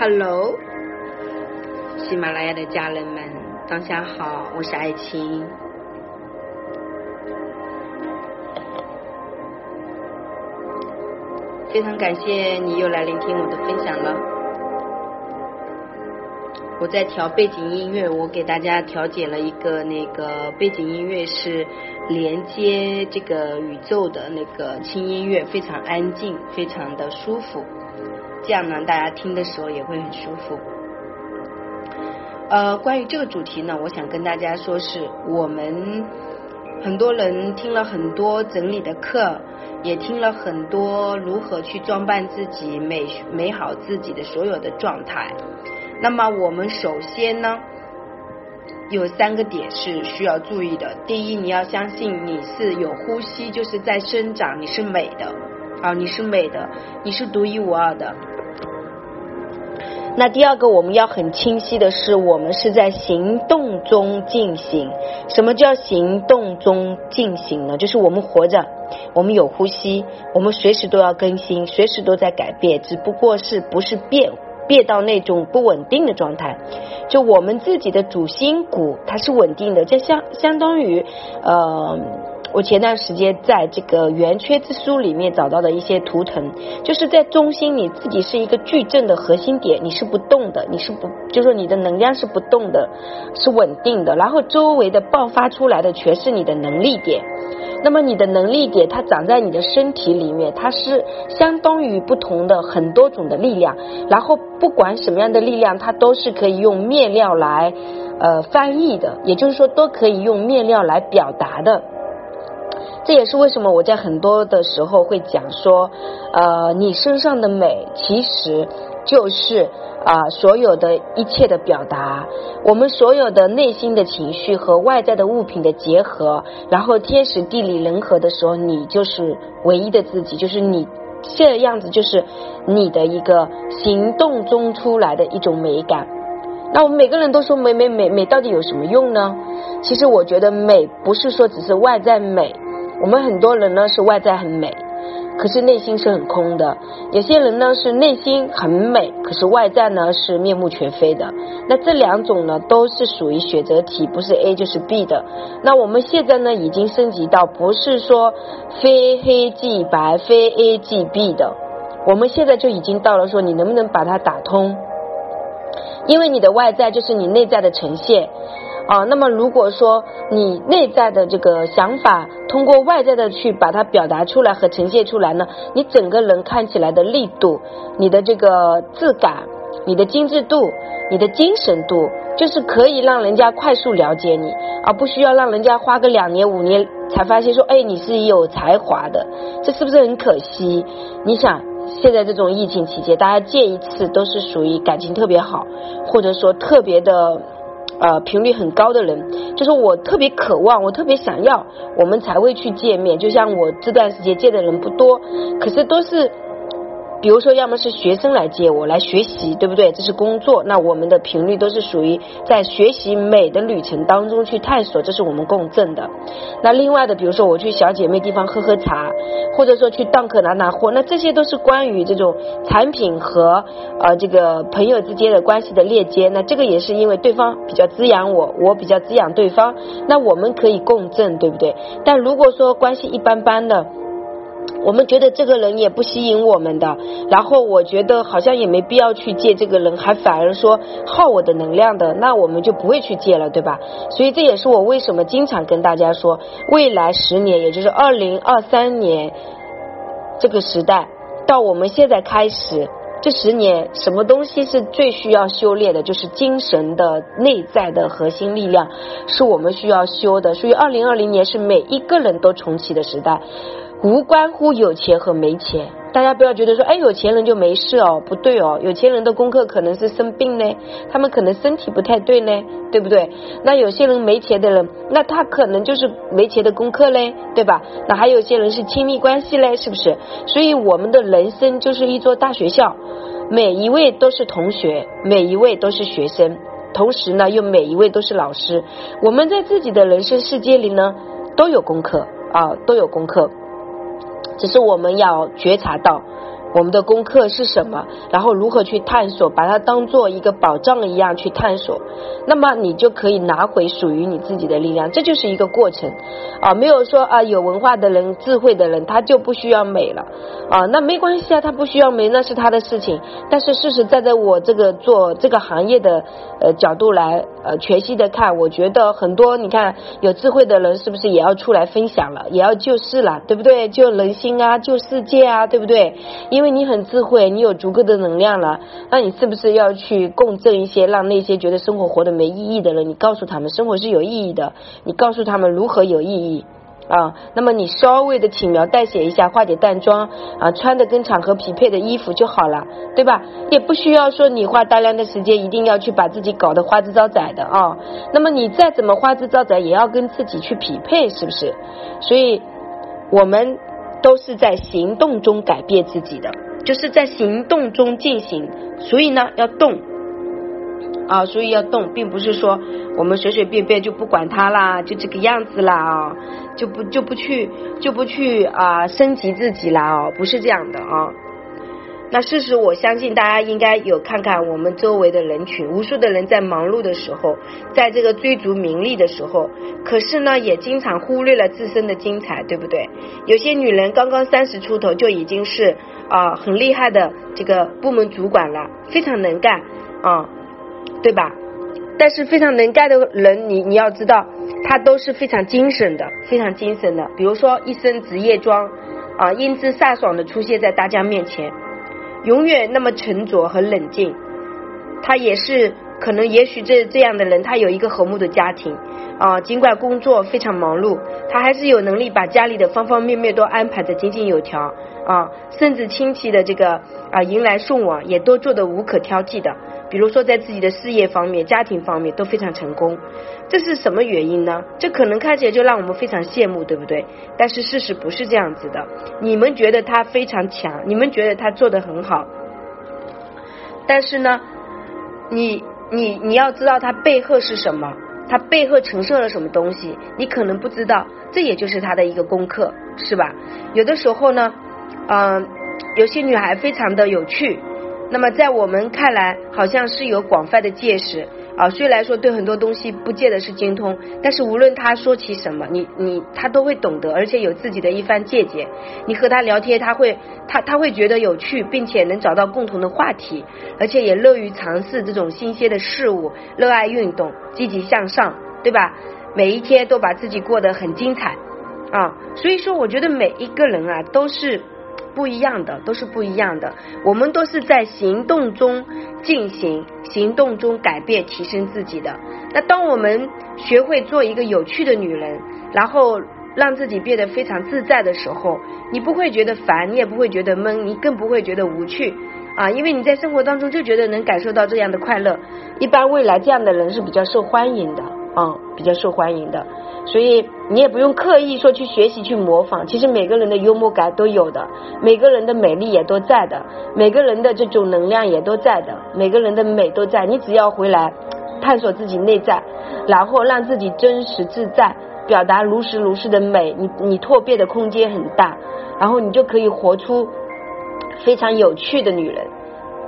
Hello，喜马拉雅的家人们，当下好，我是爱青。非常感谢你又来聆听我的分享了。我在调背景音乐，我给大家调节了一个那个背景音乐是连接这个宇宙的那个轻音乐，非常安静，非常的舒服。这样呢，大家听的时候也会很舒服。呃，关于这个主题呢，我想跟大家说，是我们很多人听了很多整理的课。也听了很多如何去装扮自己、美美好自己的所有的状态。那么我们首先呢，有三个点是需要注意的。第一，你要相信你是有呼吸，就是在生长，你是美的啊，你是美的，你是独一无二的。那第二个，我们要很清晰的是，我们是在行动中进行。什么叫行动中进行呢？就是我们活着，我们有呼吸，我们随时都要更新，随时都在改变，只不过是不是变变到那种不稳定的状态。就我们自己的主心骨，它是稳定的，就相相当于呃。我前段时间在这个圆缺之书里面找到的一些图腾，就是在中心你自己是一个矩阵的核心点，你是不动的，你是不，就说你的能量是不动的，是稳定的，然后周围的爆发出来的全是你的能力点。那么你的能力点它长在你的身体里面，它是相当于不同的很多种的力量，然后不管什么样的力量，它都是可以用面料来呃翻译的，也就是说都可以用面料来表达的。这也是为什么我在很多的时候会讲说，呃，你身上的美其实就是啊，所有的一切的表达，我们所有的内心的情绪和外在的物品的结合，然后天时地利人和的时候，你就是唯一的自己，就是你这样子，就是你的一个行动中出来的一种美感。那我们每个人都说美美美美，到底有什么用呢？其实我觉得美不是说只是外在美。我们很多人呢是外在很美，可是内心是很空的；有些人呢是内心很美，可是外在呢是面目全非的。那这两种呢都是属于选择题，不是 A 就是 B 的。那我们现在呢已经升级到不是说非黑即白、非 A 即 B 的，我们现在就已经到了说你能不能把它打通，因为你的外在就是你内在的呈现。啊，那么如果说你内在的这个想法通过外在的去把它表达出来和呈现出来呢，你整个人看起来的力度、你的这个质感、你的精致度、你的精神度，就是可以让人家快速了解你，而不需要让人家花个两年五年才发现说，哎，你是有才华的，这是不是很可惜？你想，现在这种疫情期间，大家见一次都是属于感情特别好，或者说特别的。呃，频率很高的人，就是我特别渴望，我特别想要，我们才会去见面。就像我这段时间见的人不多，可是都是。比如说，要么是学生来接我来学习，对不对？这是工作，那我们的频率都是属于在学习美的旅程当中去探索，这是我们共振的。那另外的，比如说我去小姐妹地方喝喝茶，或者说去档口拿拿货，那这些都是关于这种产品和呃这个朋友之间的关系的链接。那这个也是因为对方比较滋养我，我比较滋养对方，那我们可以共振，对不对？但如果说关系一般般的。我们觉得这个人也不吸引我们的，然后我觉得好像也没必要去借这个人，还反而说耗我的能量的，那我们就不会去借了，对吧？所以这也是我为什么经常跟大家说，未来十年，也就是二零二三年这个时代，到我们现在开始这十年，什么东西是最需要修炼的？就是精神的内在的核心力量，是我们需要修的。所以二零二零年是每一个人都重启的时代。无关乎有钱和没钱，大家不要觉得说，哎，有钱人就没事哦，不对哦，有钱人的功课可能是生病呢，他们可能身体不太对呢，对不对？那有些人没钱的人，那他可能就是没钱的功课嘞，对吧？那还有些人是亲密关系嘞，是不是？所以我们的人生就是一座大学校，每一位都是同学，每一位都是学生，同时呢，又每一位都是老师。我们在自己的人生世界里呢，都有功课啊，都有功课。只是我们要觉察到，我们的功课是什么，然后如何去探索，把它当做一个宝藏一样去探索，那么你就可以拿回属于你自己的力量。这就是一个过程啊，没有说啊有文化的人、智慧的人他就不需要美了啊，那没关系啊，他不需要美那是他的事情。但是事实站在我这个做这个行业的呃角度来呃全息的看，我觉得很多你看有智慧的人是不是也要出来分享了，也要救世了，对不对？救人心啊，救世界啊，对不对？因为你很智慧，你有足够的能量了，那你是不是要去共振一些，让那些觉得生活活得没意义的人，你告诉他们生活是有意义的，你告诉他们如何有意义啊？那么你稍微的轻描淡写一下，化点淡妆啊，穿的跟场合匹配的衣服就好了，对吧？也不需要说你花大量的时间，一定要去把自己搞得花枝招展的啊。那么你再怎么花枝招展，也要跟自己去匹配，是不是？所以我们。都是在行动中改变自己的，就是在行动中进行，所以呢要动啊，所以要动，并不是说我们随随便便就不管它啦，就这个样子啦啊，就不就不去就不去啊升级自己啦哦，不是这样的啊。那事实，我相信大家应该有看看我们周围的人群，无数的人在忙碌的时候，在这个追逐名利的时候，可是呢，也经常忽略了自身的精彩，对不对？有些女人刚刚三十出头就已经是啊很厉害的这个部门主管了，非常能干啊，对吧？但是非常能干的人，你你要知道，她都是非常精神的，非常精神的。比如说一身职业装啊，英姿飒爽的出现在大家面前。永远那么沉着和冷静，他也是可能，也许这这样的人，他有一个和睦的家庭。啊，尽管工作非常忙碌，他还是有能力把家里的方方面面都安排的井井有条。啊，甚至亲戚的这个啊迎来送往也都做得无可挑剔的。比如说，在自己的事业方面、家庭方面都非常成功，这是什么原因呢？这可能看起来就让我们非常羡慕，对不对？但是事实不是这样子的。你们觉得他非常强，你们觉得他做的很好，但是呢，你你你要知道他背后是什么，他背后承受了什么东西，你可能不知道，这也就是他的一个功课，是吧？有的时候呢，嗯，有些女孩非常的有趣。那么在我们看来，好像是有广泛的见识啊。虽然说对很多东西不见得是精通，但是无论他说起什么，你你他都会懂得，而且有自己的一番见解。你和他聊天，他会他他会觉得有趣，并且能找到共同的话题，而且也乐于尝试这种新鲜的事物，热爱运动，积极向上，对吧？每一天都把自己过得很精彩啊。所以说，我觉得每一个人啊，都是。不一样的都是不一样的，我们都是在行动中进行，行动中改变、提升自己的。那当我们学会做一个有趣的女人，然后让自己变得非常自在的时候，你不会觉得烦，你也不会觉得闷，你更不会觉得无趣啊，因为你在生活当中就觉得能感受到这样的快乐。一般未来这样的人是比较受欢迎的嗯，比较受欢迎的。所以你也不用刻意说去学习去模仿，其实每个人的幽默感都有的，每个人的美丽也都在的，每个人的这种能量也都在的，每个人的美都在。你只要回来探索自己内在，然后让自己真实自在，表达如实如是的美，你你拓变的空间很大，然后你就可以活出非常有趣的女人。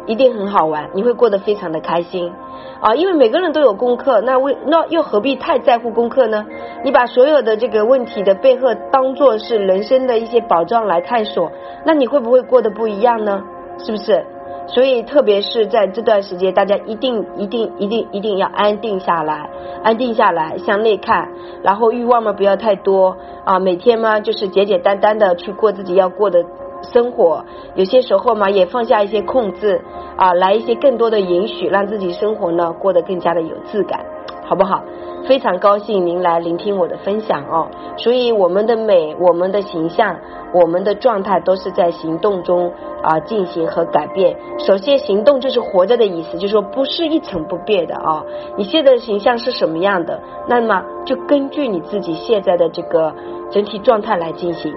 一定很好玩，你会过得非常的开心啊！因为每个人都有功课，那为那又何必太在乎功课呢？你把所有的这个问题的背后当做是人生的一些宝藏来探索，那你会不会过得不一样呢？是不是？所以特别是在这段时间，大家一定一定一定一定要安定下来，安定下来向内看，然后欲望嘛不要太多啊，每天嘛就是简简单单的去过自己要过的。生活有些时候嘛，也放下一些控制啊，来一些更多的允许，让自己生活呢过得更加的有质感，好不好？非常高兴您来聆听我的分享哦。所以我们的美、我们的形象、我们的状态都是在行动中啊进行和改变。首先，行动就是活着的意思，就是说不是一成不变的啊。你现在的形象是什么样的，那么就根据你自己现在的这个整体状态来进行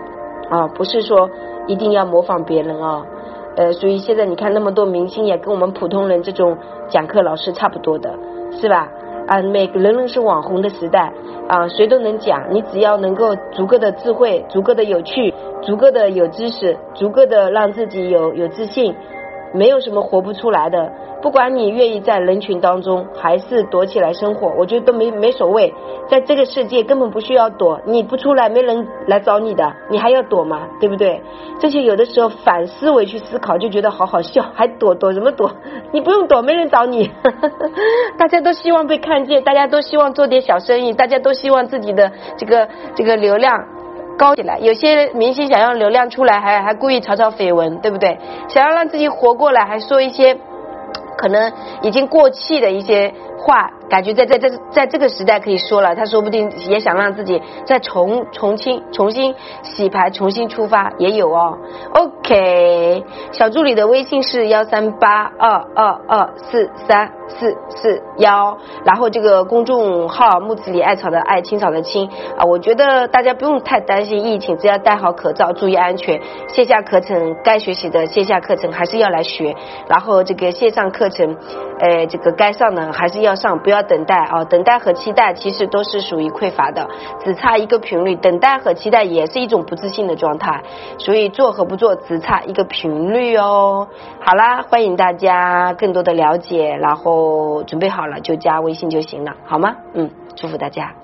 啊，不是说。一定要模仿别人啊，呃，所以现在你看那么多明星也跟我们普通人这种讲课老师差不多的，是吧？啊，每个人人是网红的时代啊，谁都能讲，你只要能够足够的智慧，足够的有趣，足够的有知识，足够的让自己有有自信，没有什么活不出来的。不管你愿意在人群当中，还是躲起来生活，我觉得都没没所谓。在这个世界根本不需要躲，你不出来没人来找你的，你还要躲吗？对不对？这些有的时候反思维去思考，就觉得好好笑，还躲躲什么躲？你不用躲，没人找你。大家都希望被看见，大家都希望做点小生意，大家都希望自己的这个这个流量高起来。有些明星想要流量出来，还还故意炒炒绯闻，对不对？想要让自己活过来，还说一些。可能已经过气的一些话，感觉在在在在这个时代可以说了。他说不定也想让自己再重重新重新洗牌，重新出发也有哦。OK，小助理的微信是幺三八二二二四三四四幺，然后这个公众号木子里艾草的艾青草的青啊，我觉得大家不用太担心疫情，只要戴好口罩，注意安全。线下课程该学习的线下课程还是要来学，然后这个线上课程，呃，这个该上的还是要上，不要等待啊！等待和期待其实都是属于匮乏的，只差一个频率。等待和期待也是一种不自信的状态，所以做和不做只差一个频率哦。好啦，欢迎大家更多的了解，然后准备好了就加微信就行了，好吗？嗯，祝福大家。